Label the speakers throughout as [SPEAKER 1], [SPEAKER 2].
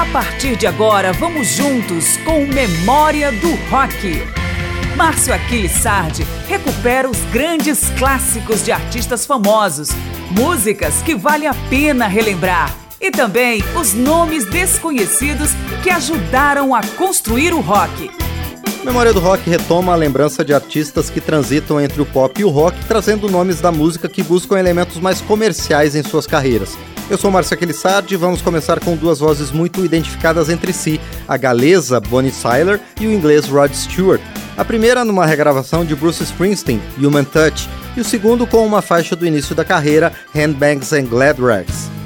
[SPEAKER 1] A partir de agora, vamos juntos com Memória do Rock. Márcio Aquiles Sardi recupera os grandes clássicos de artistas famosos, músicas que vale a pena relembrar e também os nomes desconhecidos que ajudaram a construir o rock.
[SPEAKER 2] Memória do Rock retoma a lembrança de artistas que transitam entre o pop e o rock, trazendo nomes da música que buscam elementos mais comerciais em suas carreiras. Eu sou Márcio Aquilissardi e vamos começar com duas vozes muito identificadas entre si, a galesa Bonnie Tyler e o inglês Rod Stewart. A primeira numa regravação de Bruce Springsteen, Human Touch, e o segundo com uma faixa do início da carreira, Handbags and Glad Rags.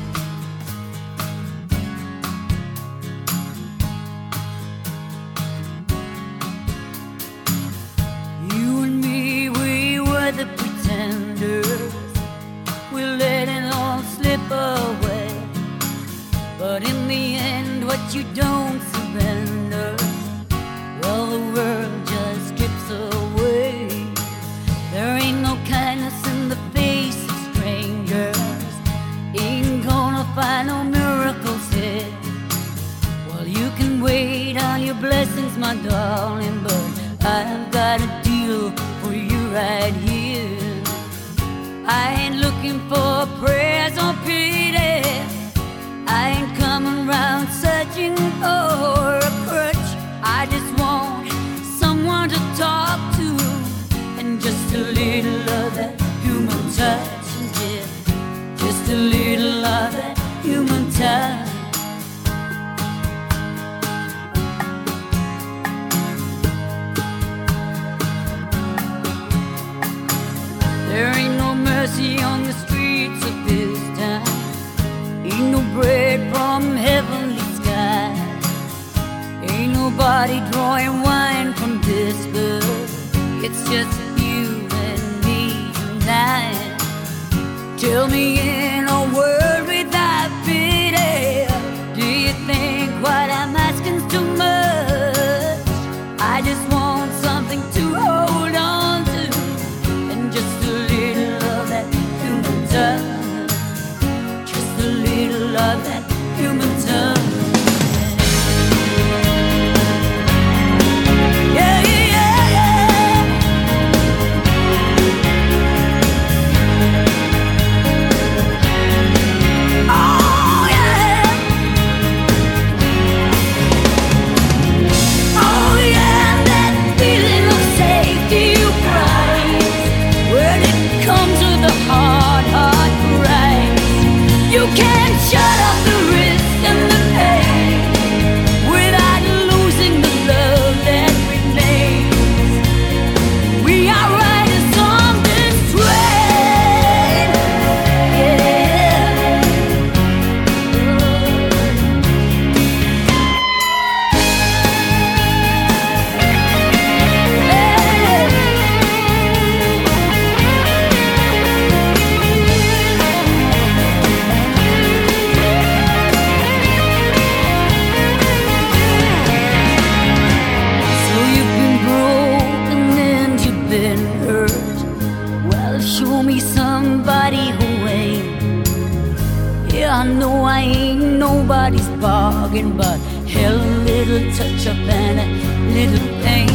[SPEAKER 2] everybody's bargain, but hell, a little touch up and a little pain.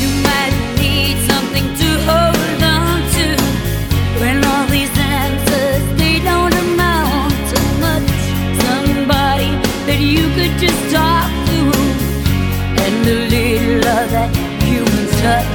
[SPEAKER 2] You might need something to hold on to when all these answers they don't amount to much. Somebody that you could just talk to, and a little of that human touch.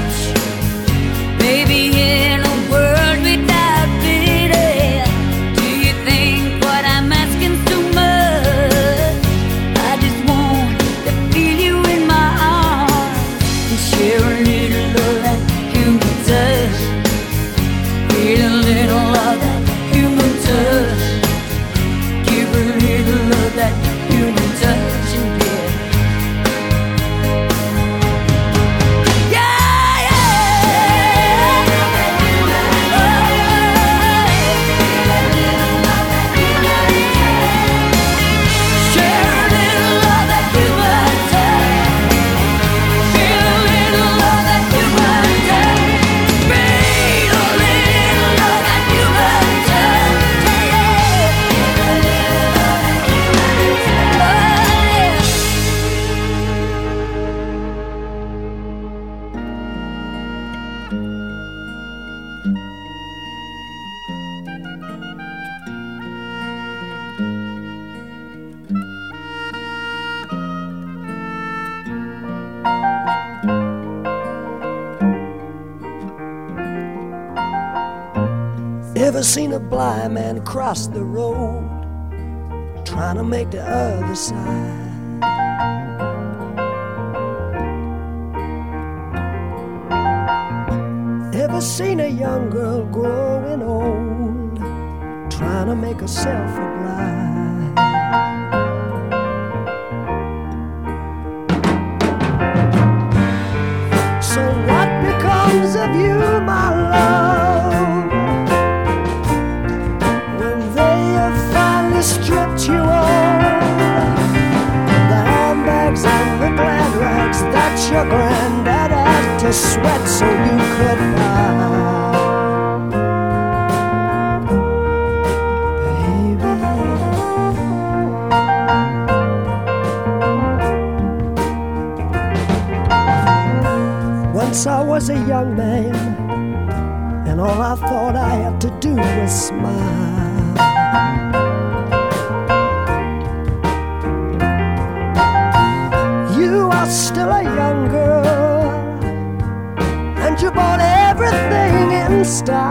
[SPEAKER 3] Ever seen a blind man cross the road trying to make the other side? Ever seen a young girl growing old trying to make herself a bride? So what becomes of you, your granddad had to sweat so you could buy. Once I was a young man, and all I thought I had to do was smile. Everything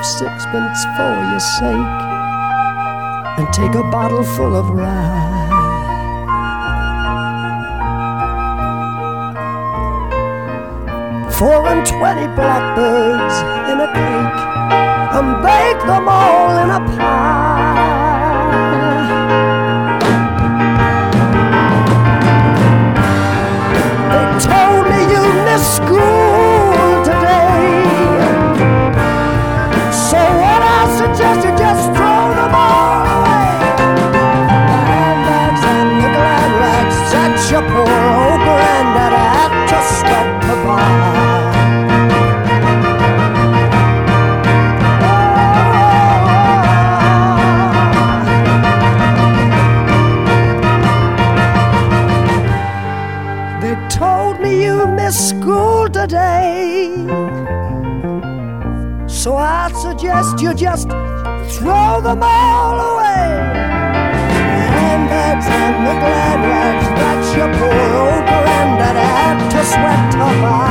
[SPEAKER 3] of sixpence for your sake and take a bottle full of rye. Four and twenty blackbirds in a cake and bake them all in a pie. They told me you missed school throw them all away. The handbags and the glad rags that your poor old granddad had to sweat to buy.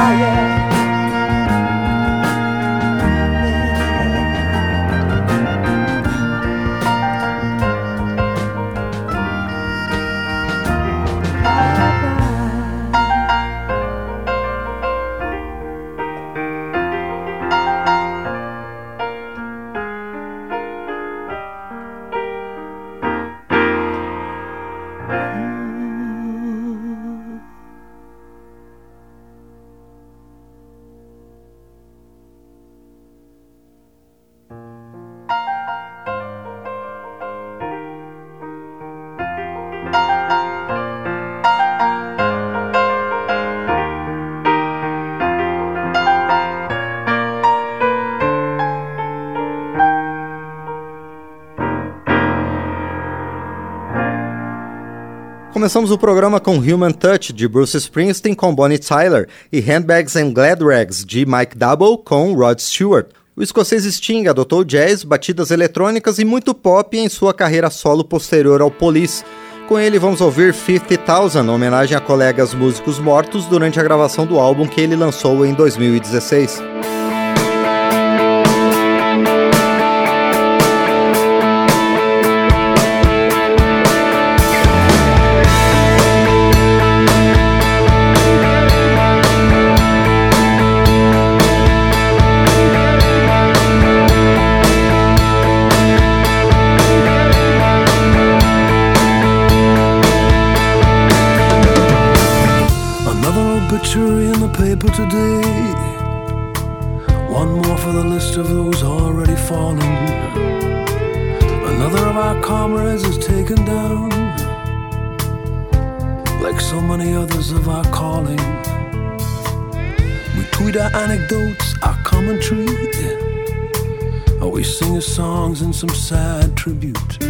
[SPEAKER 4] Começamos o programa com Human Touch, de Bruce Springsteen com Bonnie Tyler, e Handbags and Glad Rags, de Mike Double com Rod Stewart. O escocês Sting adotou jazz, batidas eletrônicas e muito pop em sua carreira solo posterior ao Police. Com ele vamos ouvir 50,000, homenagem a colegas músicos mortos durante a gravação do álbum que ele lançou em 2016.
[SPEAKER 5] some sad tribute.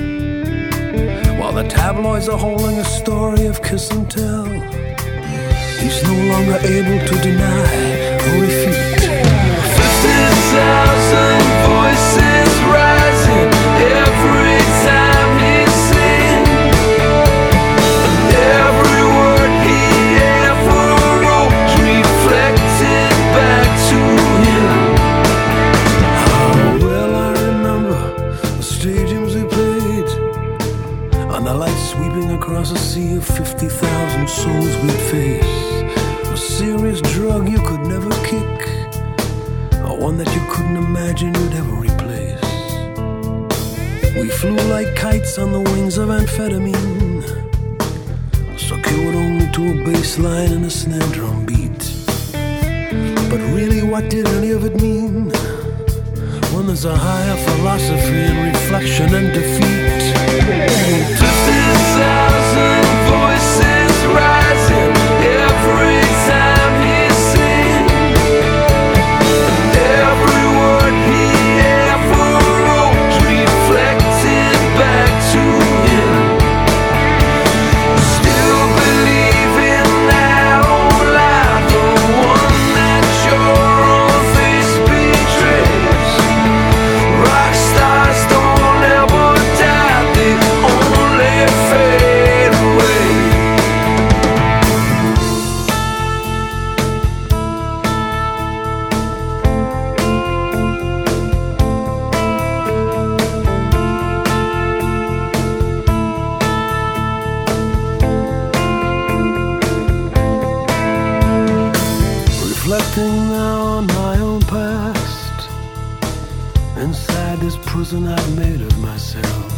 [SPEAKER 5] While the tabloids are holding a story of kiss and tell, he's no longer able to deny or refute. 50,000. We'd face. A serious drug you could never kick, or one that you couldn't imagine you'd ever replace. We flew like kites on the wings of amphetamine secured only to a bass line and a snare drum beat. But really, what did any of it mean? When there's a higher philosophy in reflection and defeat. Fifty thousand voices rising every prison I've made of myself.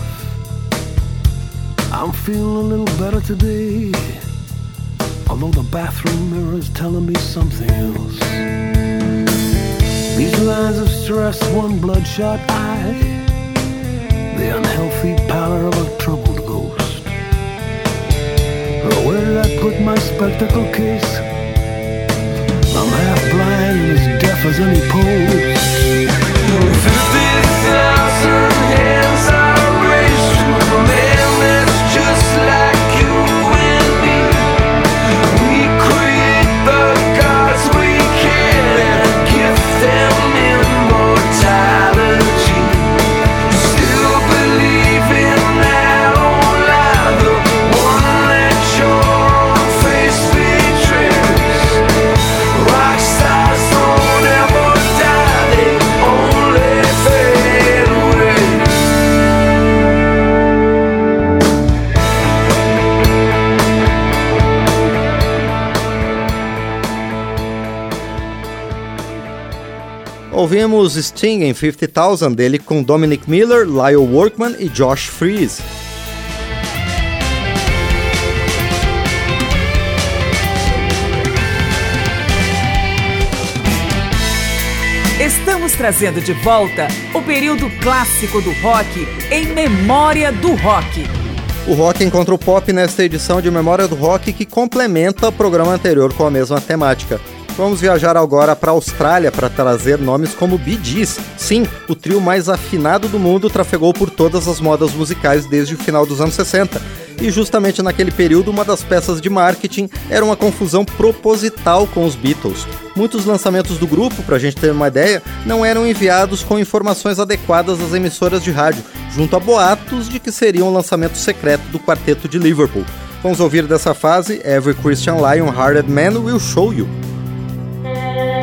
[SPEAKER 5] I'm feeling a little better today. Although the bathroom mirror is telling me something else. These lines of stress, one bloodshot eye. The unhealthy pallor of a troubled ghost. Where did I put my spectacle case? I'm half blind and as deaf as any post. Fifty thousand hands
[SPEAKER 4] Ouvimos Sting em 50,000 dele com Dominic Miller, Lyle Workman e Josh Freeze.
[SPEAKER 1] Estamos trazendo de volta o período clássico do rock em memória do rock.
[SPEAKER 4] O rock encontra o pop nesta edição de Memória do Rock que complementa o programa anterior com a mesma temática. Vamos viajar agora para a Austrália para trazer nomes como Bee Gees. Sim, o trio mais afinado do mundo trafegou por todas as modas musicais desde o final dos anos 60. E justamente naquele período, uma das peças de marketing era uma confusão proposital com os Beatles. Muitos lançamentos do grupo, para a gente ter uma ideia, não eram enviados com informações adequadas às emissoras de rádio, junto a boatos de que seria um lançamento secreto do quarteto de Liverpool. Vamos ouvir dessa fase Every Christian Lion Hearted Man Will Show You.
[SPEAKER 6] Take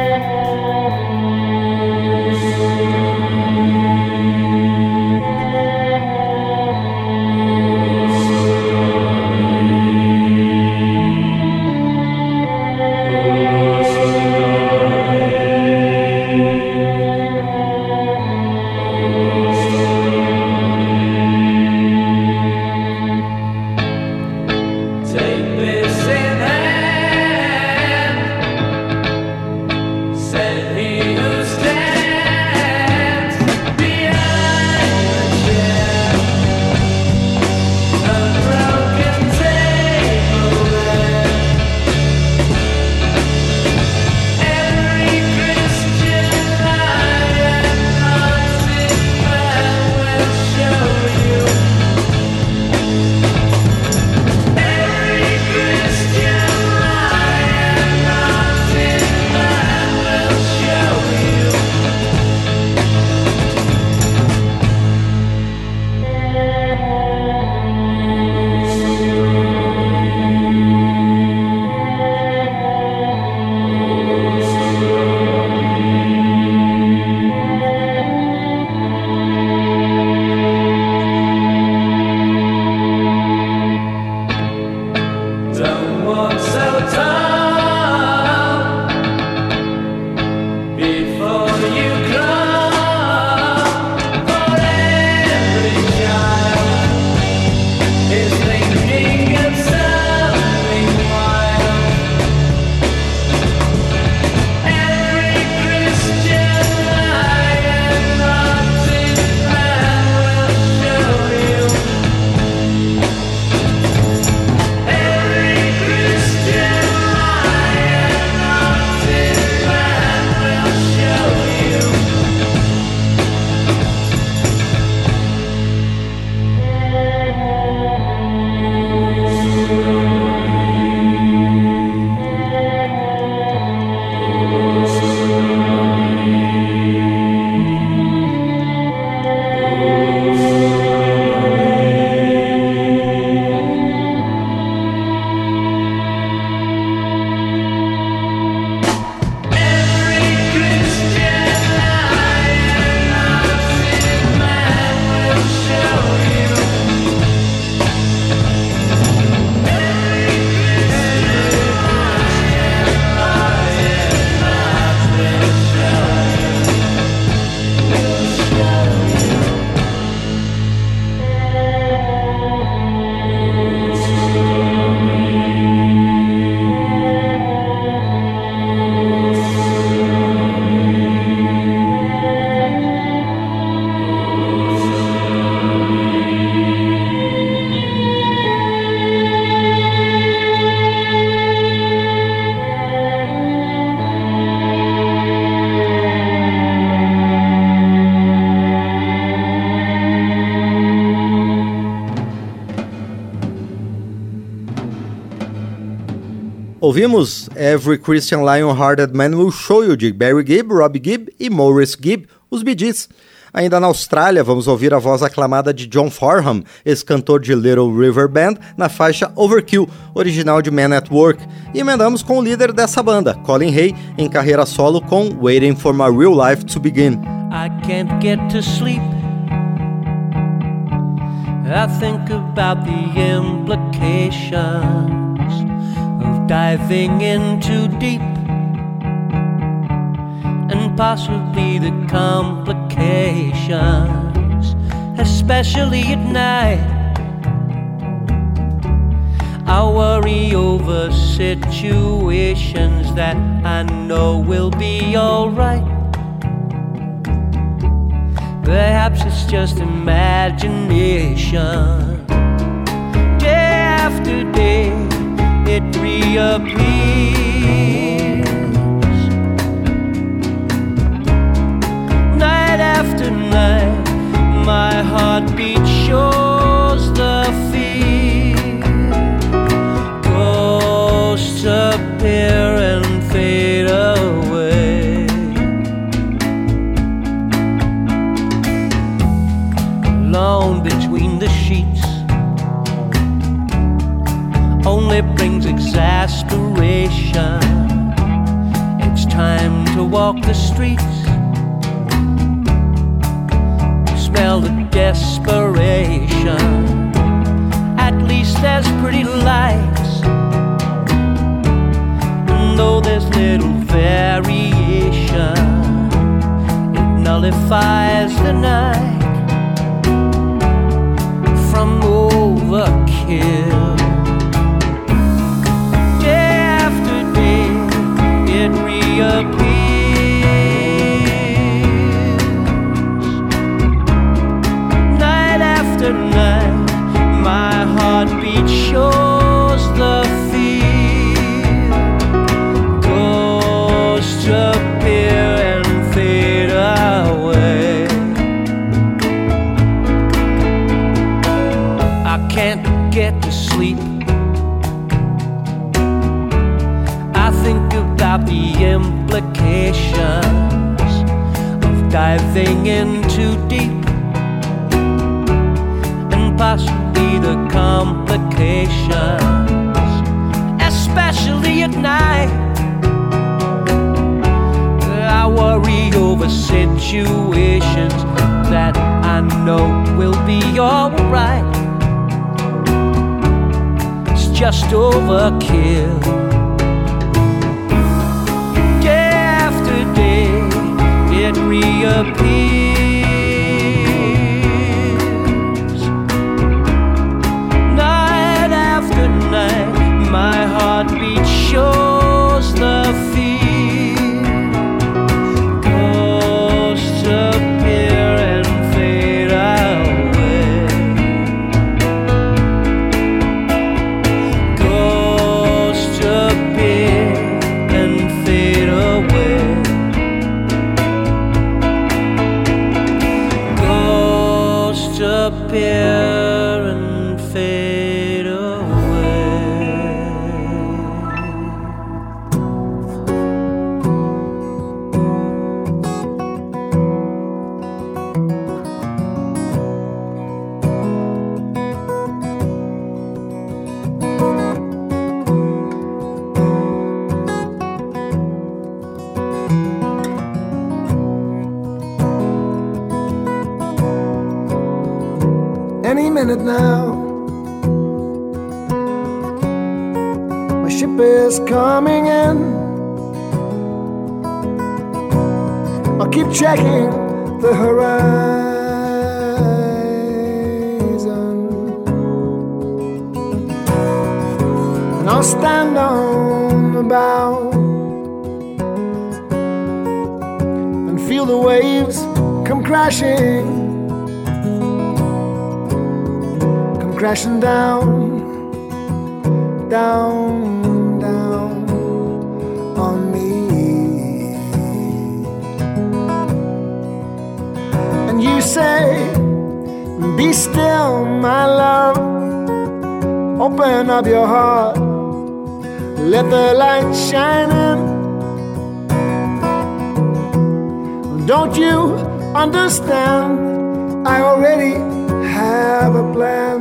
[SPEAKER 4] Ouvimos Every Christian Lion-Hearted Man Will Show You de Barry Gibb, Robbie Gibb e Maurice Gibb, os Bee Gees. Ainda na Austrália, vamos ouvir a voz aclamada de John Farham, ex-cantor de Little River Band, na faixa Overkill, original de Man at Work. E emendamos com o líder dessa banda, Colin Hay, em carreira solo com Waiting for My Real Life to Begin.
[SPEAKER 6] I can't get to sleep. I think about the implications diving in too deep and possibly the complications, especially at night. I worry over situations that I know will be alright. Perhaps it's just imagination. Day after day, reappears. Night after night, my heartbeat shows the fear. Ghosts appear walk the streets smell the desperation. At least there's pretty lights. And though there's little variation, it nullifies the night from overkill. Diving in too deep and possibly the complications, especially at night. I worry over situations that I know will be alright. It's just overkill.
[SPEAKER 3] You say, Be still, my love. Open up your heart,
[SPEAKER 7] let the light shine in. Don't you understand? I already have a plan.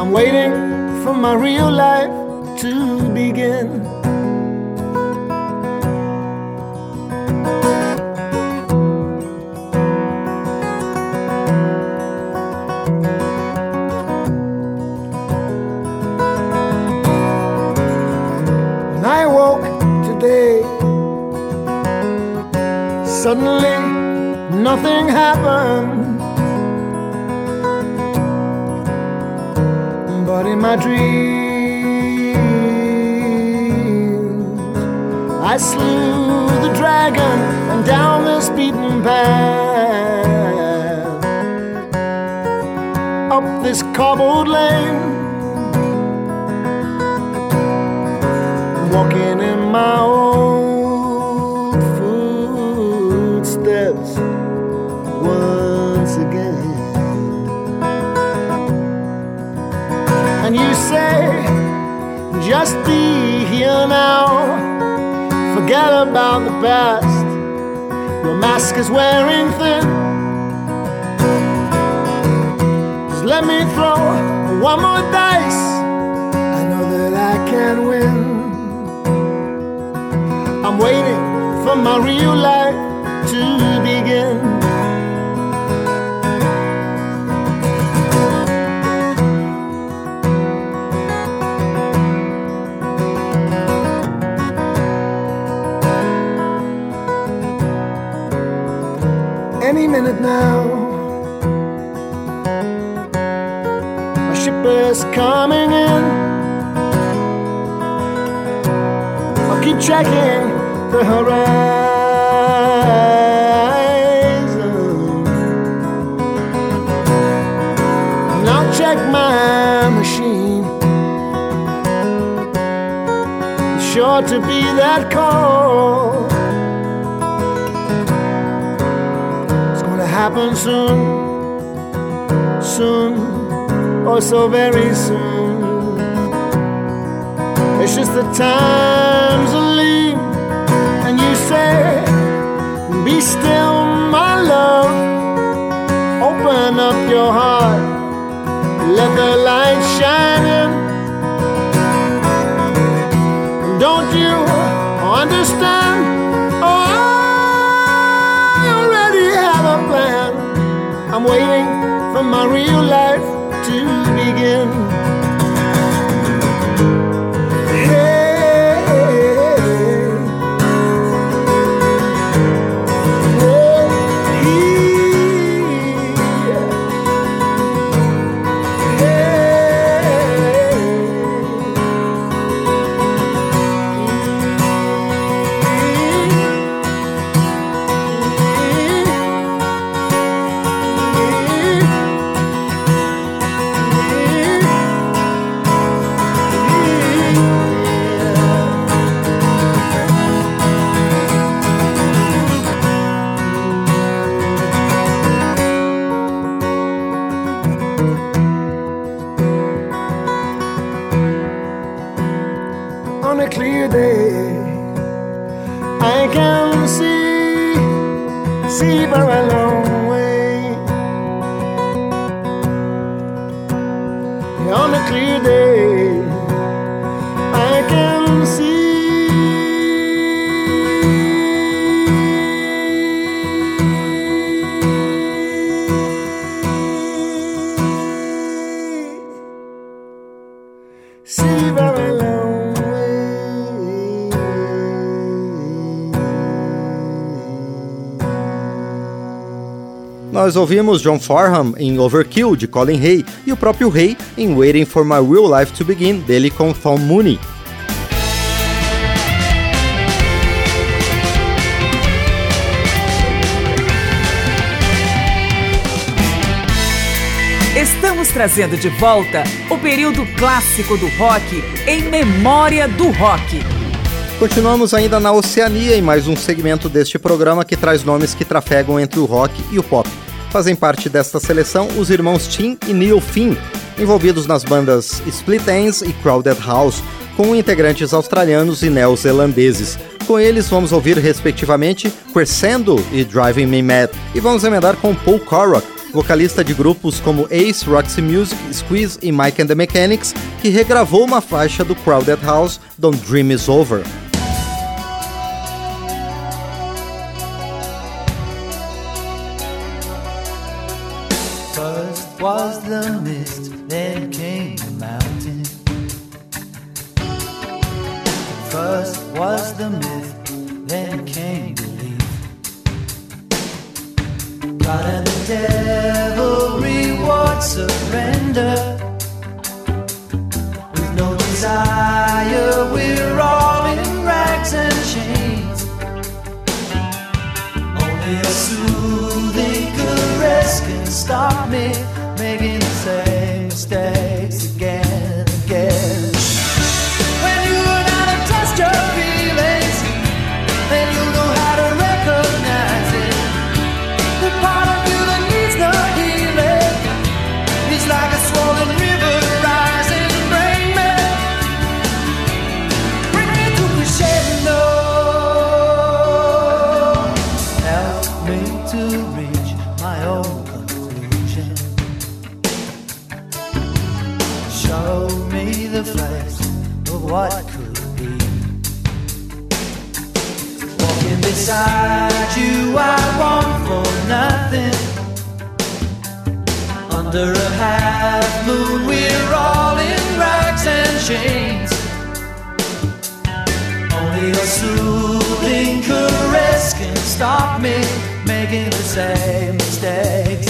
[SPEAKER 7] I'm waiting for my real life to begin. Suddenly nothing happened. But in my dreams, I slew the dragon and down this beaten path, up this cobbled lane. walking in my old just be here now, forget about the past. Your mask is wearing thin. Just let me throw one more dice. I know that I can win. I'm waiting for my real life to begin. Any minute now, my ship is coming in. I'll keep checking the horizon. And I'll check my machine. It's sure to be that call. Happen soon, soon, oh so very soon. It's just the times are lean, and you say, Be still, my love. Open up your heart, let the light shine in. Waiting for my real life to begin.
[SPEAKER 4] Nós ouvimos John Farham em Overkill, de Colin Hay, e o próprio Hay em Waiting for My Real Life to Begin, dele com Tom Mooney.
[SPEAKER 1] Estamos trazendo de volta o período clássico do rock em memória do rock.
[SPEAKER 4] Continuamos ainda na Oceania em mais um segmento deste programa que traz nomes que trafegam entre o rock e o pop. Fazem parte desta seleção os irmãos Tim e Neil Finn, envolvidos nas bandas Split Ends e Crowded House, com integrantes australianos e neozelandeses. Com eles vamos ouvir respectivamente Crescendo e Driving Me Mad, e vamos emendar com Paul Corrock, vocalista de grupos como Ace, Roxy Music, Squeeze e Mike and the Mechanics, que regravou uma faixa do Crowded House, Don't Dream Is Over.
[SPEAKER 8] The mist, then came the mountain. First was the myth, then came belief. God and the devil reward surrender. With no desire, we're all in rags and chains. Only a soothing caress can stop me making the Under a half moon, we're all in rags and chains. Only a soothing caress can stop me making the same mistakes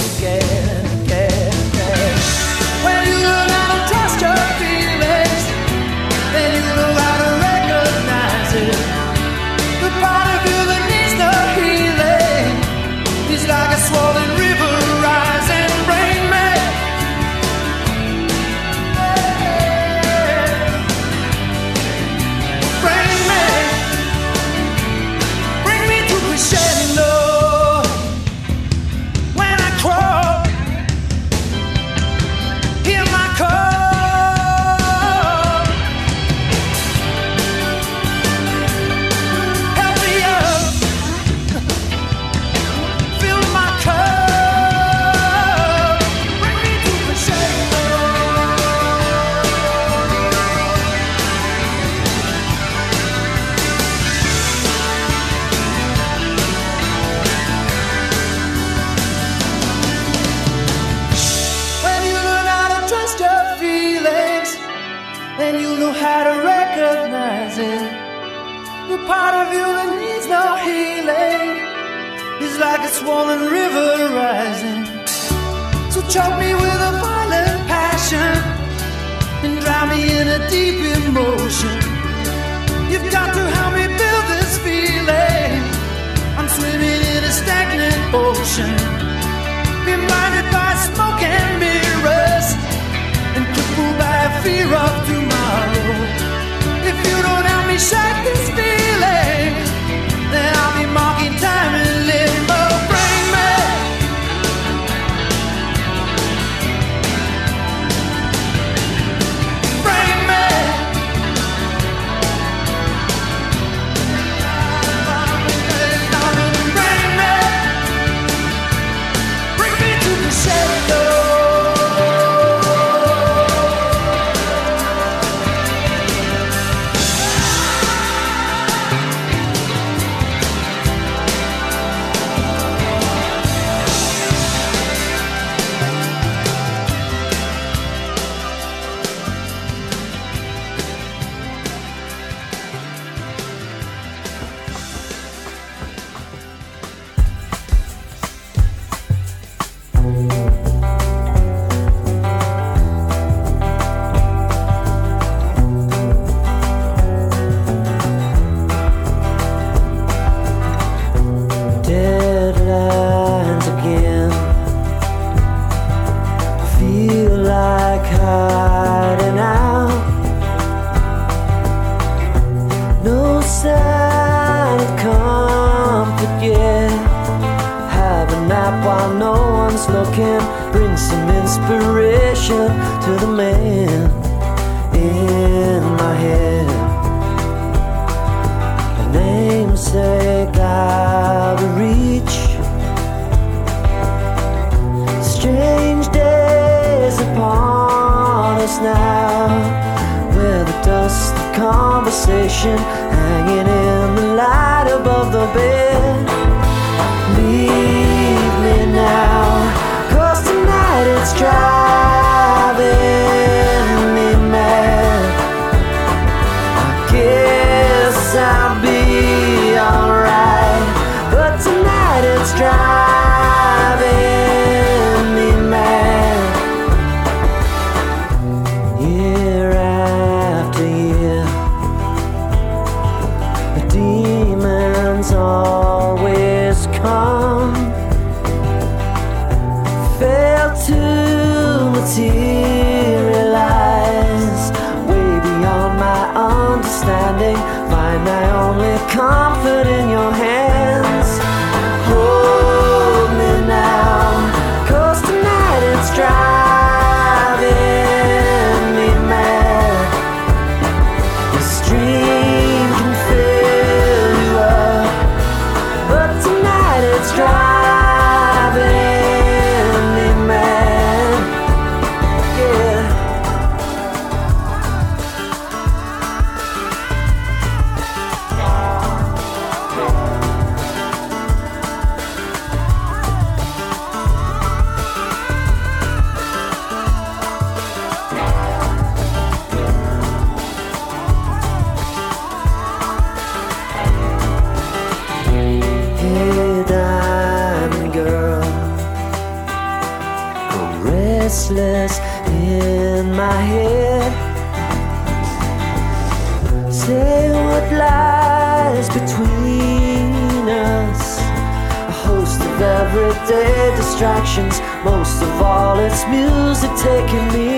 [SPEAKER 9] taking me.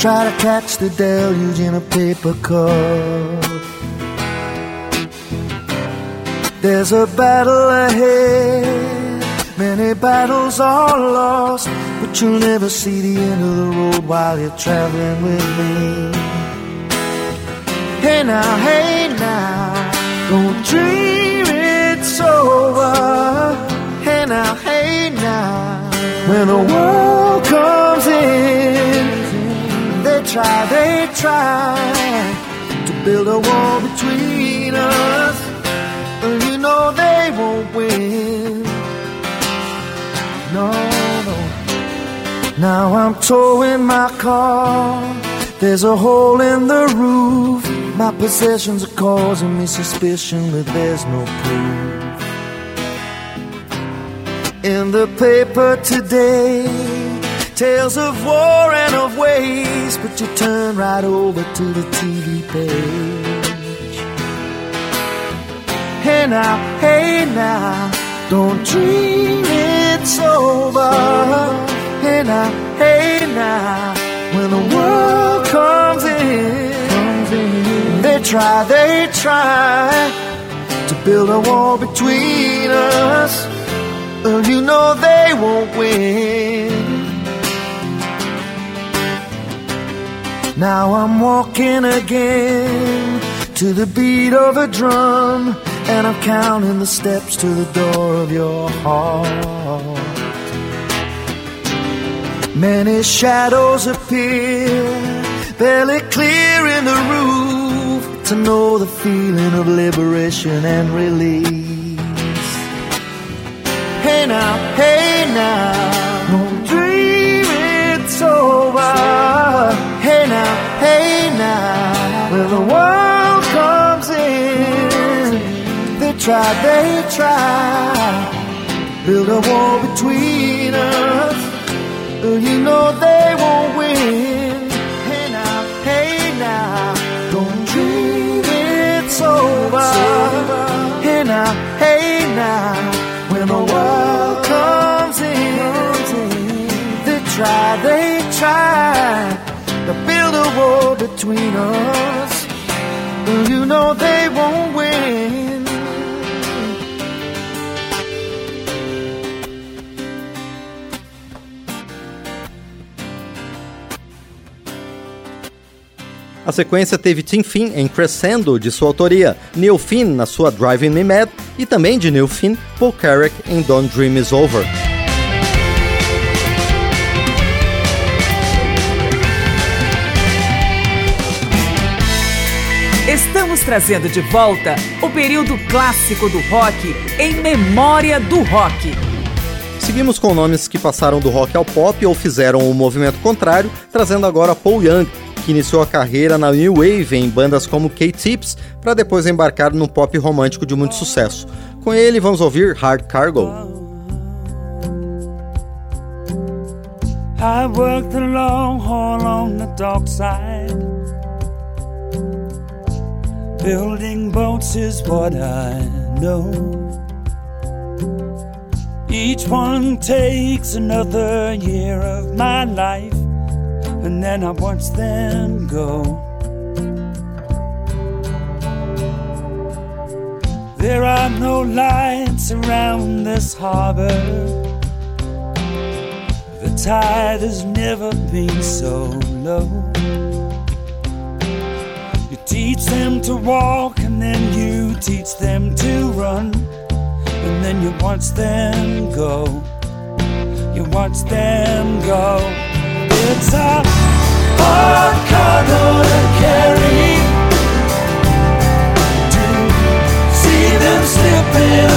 [SPEAKER 8] Try to catch the deluge in a paper cup. There's a battle ahead, many battles are lost, but you'll never see the end of the road while you're traveling with me. Hey now, hey now, don't dream it's over. Hey now, hey now, when the world comes in, try, they try to build a wall between us. But you know they won't win. No, no. Now I'm towing my car. There's a hole in the roof. My possessions are causing me suspicion, but there's no proof. In the paper today, tales of war and of waste, but you turn right over to the TV page. Hey now, hey now, don't dream it's over. Hey now, hey now, when the world comes in, comes in, they try, they try to build a wall between us. Well, you know they won't win. Now I'm walking again to the beat of a drum, And I'm counting the steps to the door of your heart. Many shadows appear, barely clear in the roof to know the feeling of liberation and release. Hey now, hey now, dream it's over. Hey now, hey now, when the world comes in, they try, they try, build a wall between us. You know they won't win. Hey now, hey now, don't dream it's over. Hey now, hey now, between us. You know they won't win.
[SPEAKER 4] A sequência teve Tim Finn em Crescendo, de sua autoria, Neil Finn na sua Driving Me Mad e também de Neil Finn, Paul Carrack em Don't Dream Is Over.
[SPEAKER 1] Estamos trazendo de volta o período clássico do rock em memória do rock.
[SPEAKER 4] Seguimos com nomes que passaram do rock ao pop ou fizeram o movimento contrário, trazendo agora Paul Young, que iniciou a carreira na New Wave em bandas como K-Tips, para depois embarcar no pop romântico de muito sucesso. Com ele, vamos ouvir Hard Cargo.
[SPEAKER 10] I worked the long haul on the dock side. Building boats is what I know. Each one takes another year of my life, and then I watch them go. There are no lights around this harbor. The tide has never been so low. Teach them to walk, and then you teach them to run, and then you watch them go. You watch them go. It's a hard cargo to carry. To see them slipping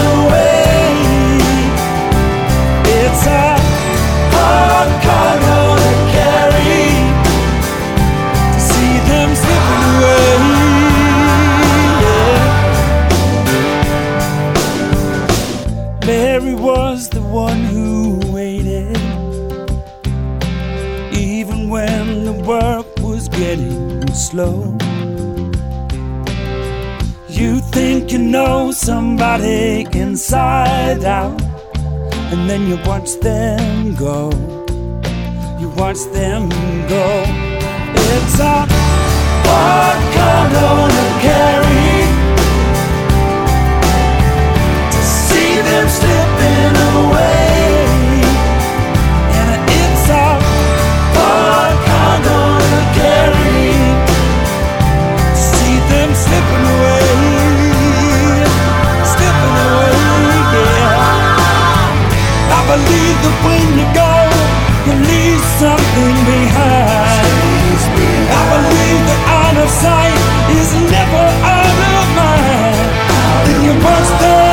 [SPEAKER 10] know somebody inside out, and then you watch them go. You watch them go. It's a hard cargo to carry. To see them slipping away. never leave the when you go. You leave something behind. I believe that out of sight is never out of mind. Then you burst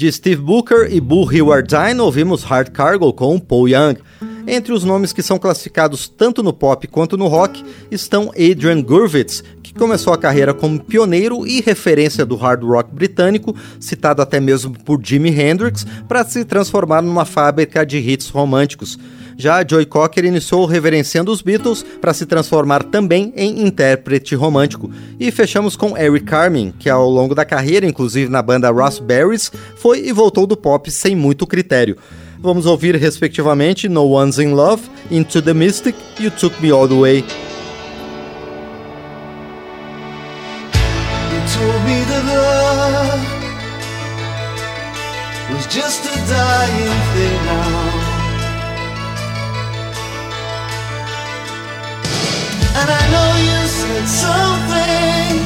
[SPEAKER 4] De Steve Booker e Boo Hewardine, ouvimos Hard Cargo com Paul Young. Entre os nomes que são classificados tanto no pop quanto no rock estão Adrian Gurvitz, que começou a carreira como pioneiro e referência do hard rock britânico, citado até mesmo por Jimi Hendrix, para se transformar numa fábrica de hits românticos. Já Joy Cocker iniciou reverenciando os Beatles para se transformar também em intérprete romântico. E fechamos com Eric Carmen, que ao longo da carreira, inclusive na banda Raspberries, foi e voltou do pop sem muito critério. Vamos ouvir respectivamente No One's in Love, Into the Mystic e You Took Me All the Way.
[SPEAKER 8] just a dying something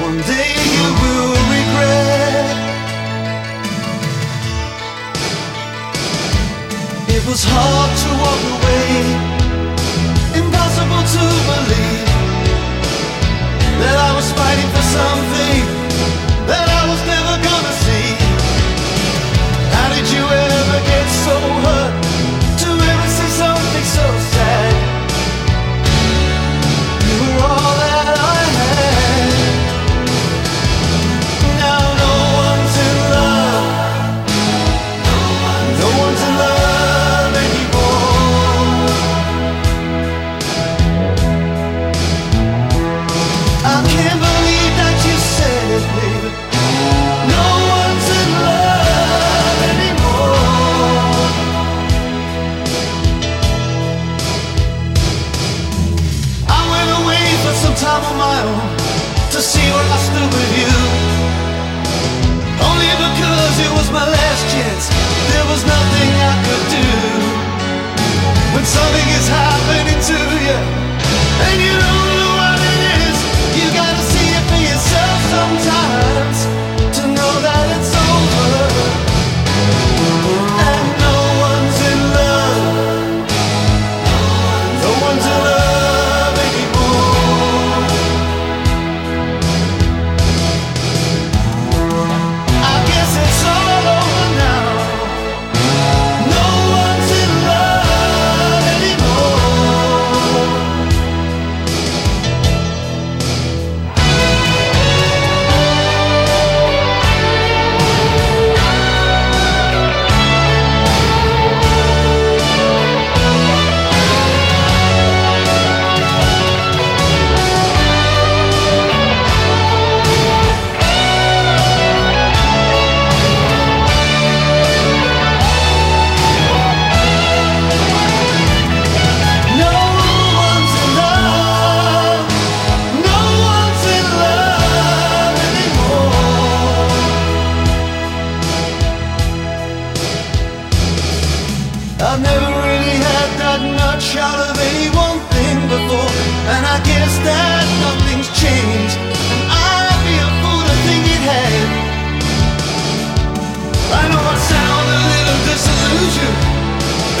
[SPEAKER 8] one day you will regret. It was hard to walk away, impossible to believe that I was fighting for something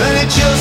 [SPEAKER 8] and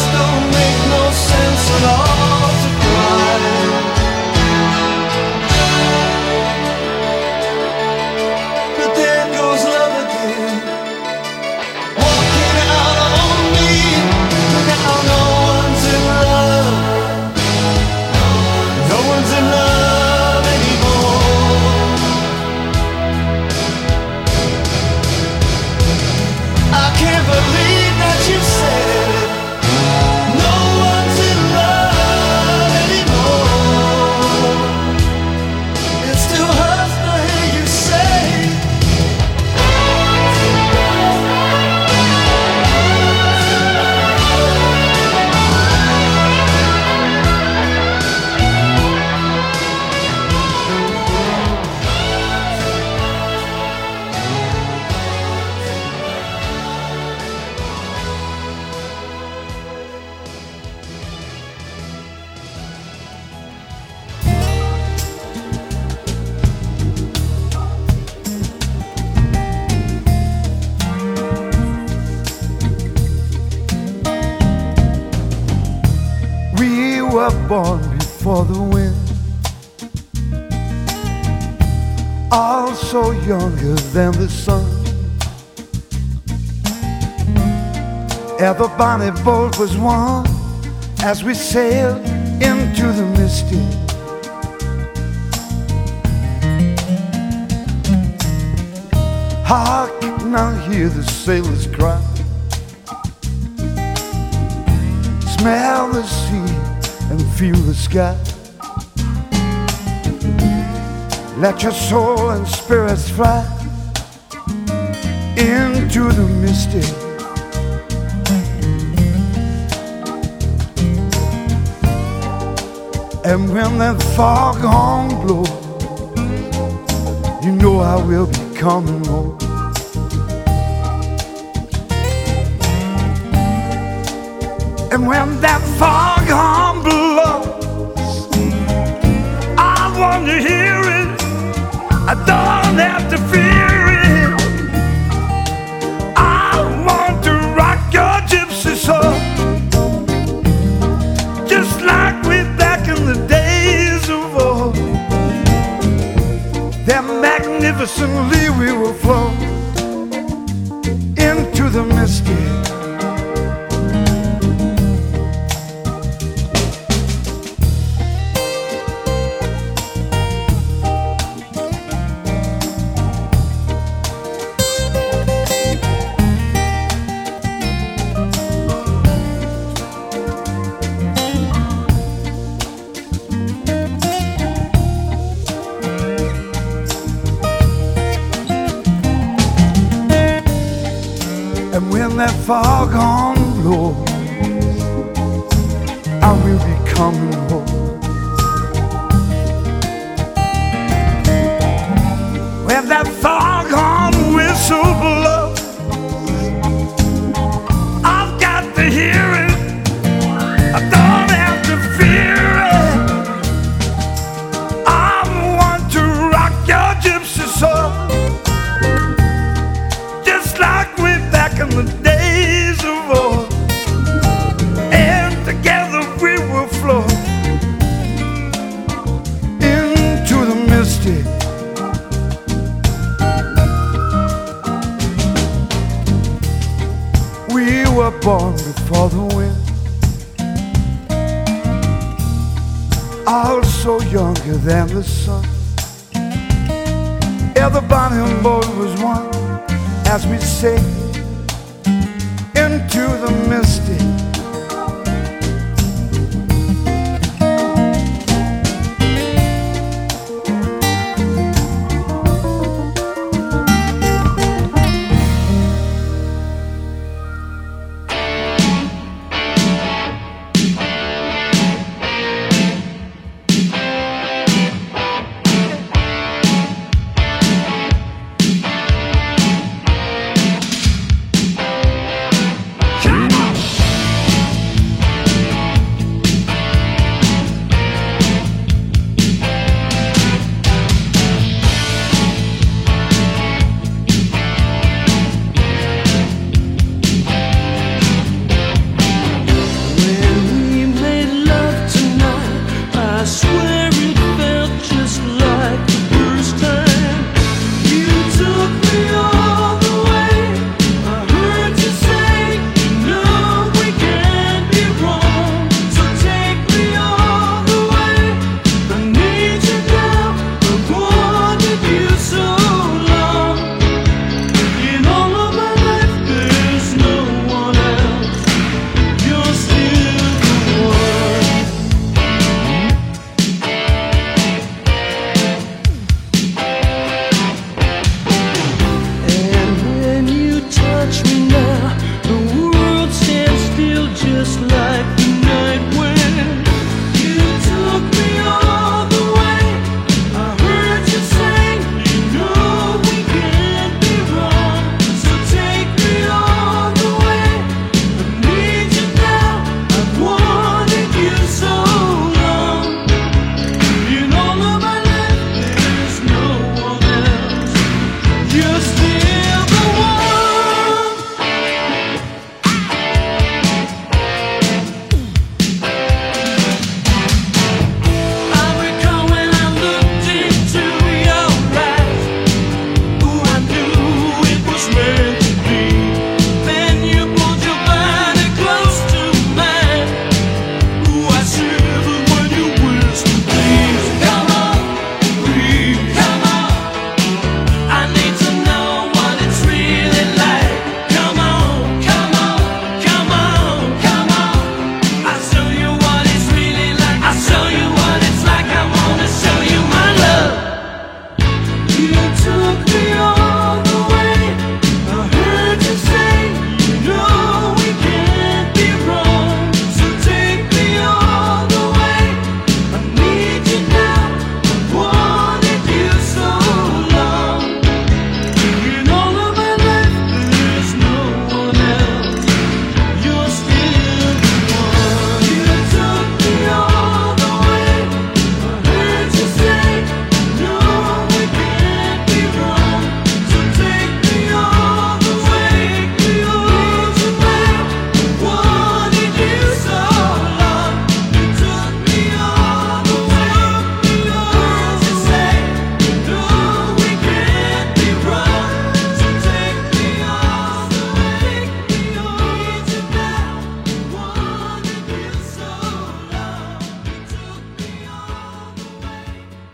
[SPEAKER 11] was one as we sailed into the misty. Hark, now hear the sailors cry. Smell the sea and feel the sky. Let your soul and spirits fly into the mystic. And when that foghorn blows, you know I will be coming home. And when that foghorn constantly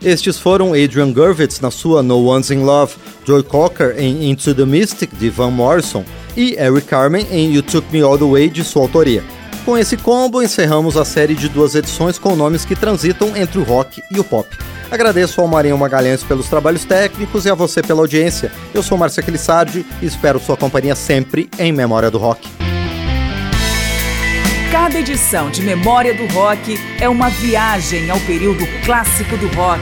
[SPEAKER 4] Estes foram Adrian Gurvitz na sua No One's in Love, Joy Cocker em Into the Mystic de Van Morrison e Eric Carmen em You Took Me All the Way de sua autoria. Com esse combo, encerramos a série de duas edições com nomes que transitam entre o rock e o pop. Agradeço ao Marinho Magalhães pelos trabalhos técnicos e a você pela audiência. Eu sou Márcio Aquilissardi e espero sua companhia sempre em Memória do Rock.
[SPEAKER 1] Cada edição de Memória do Rock é uma viagem ao período clássico do rock,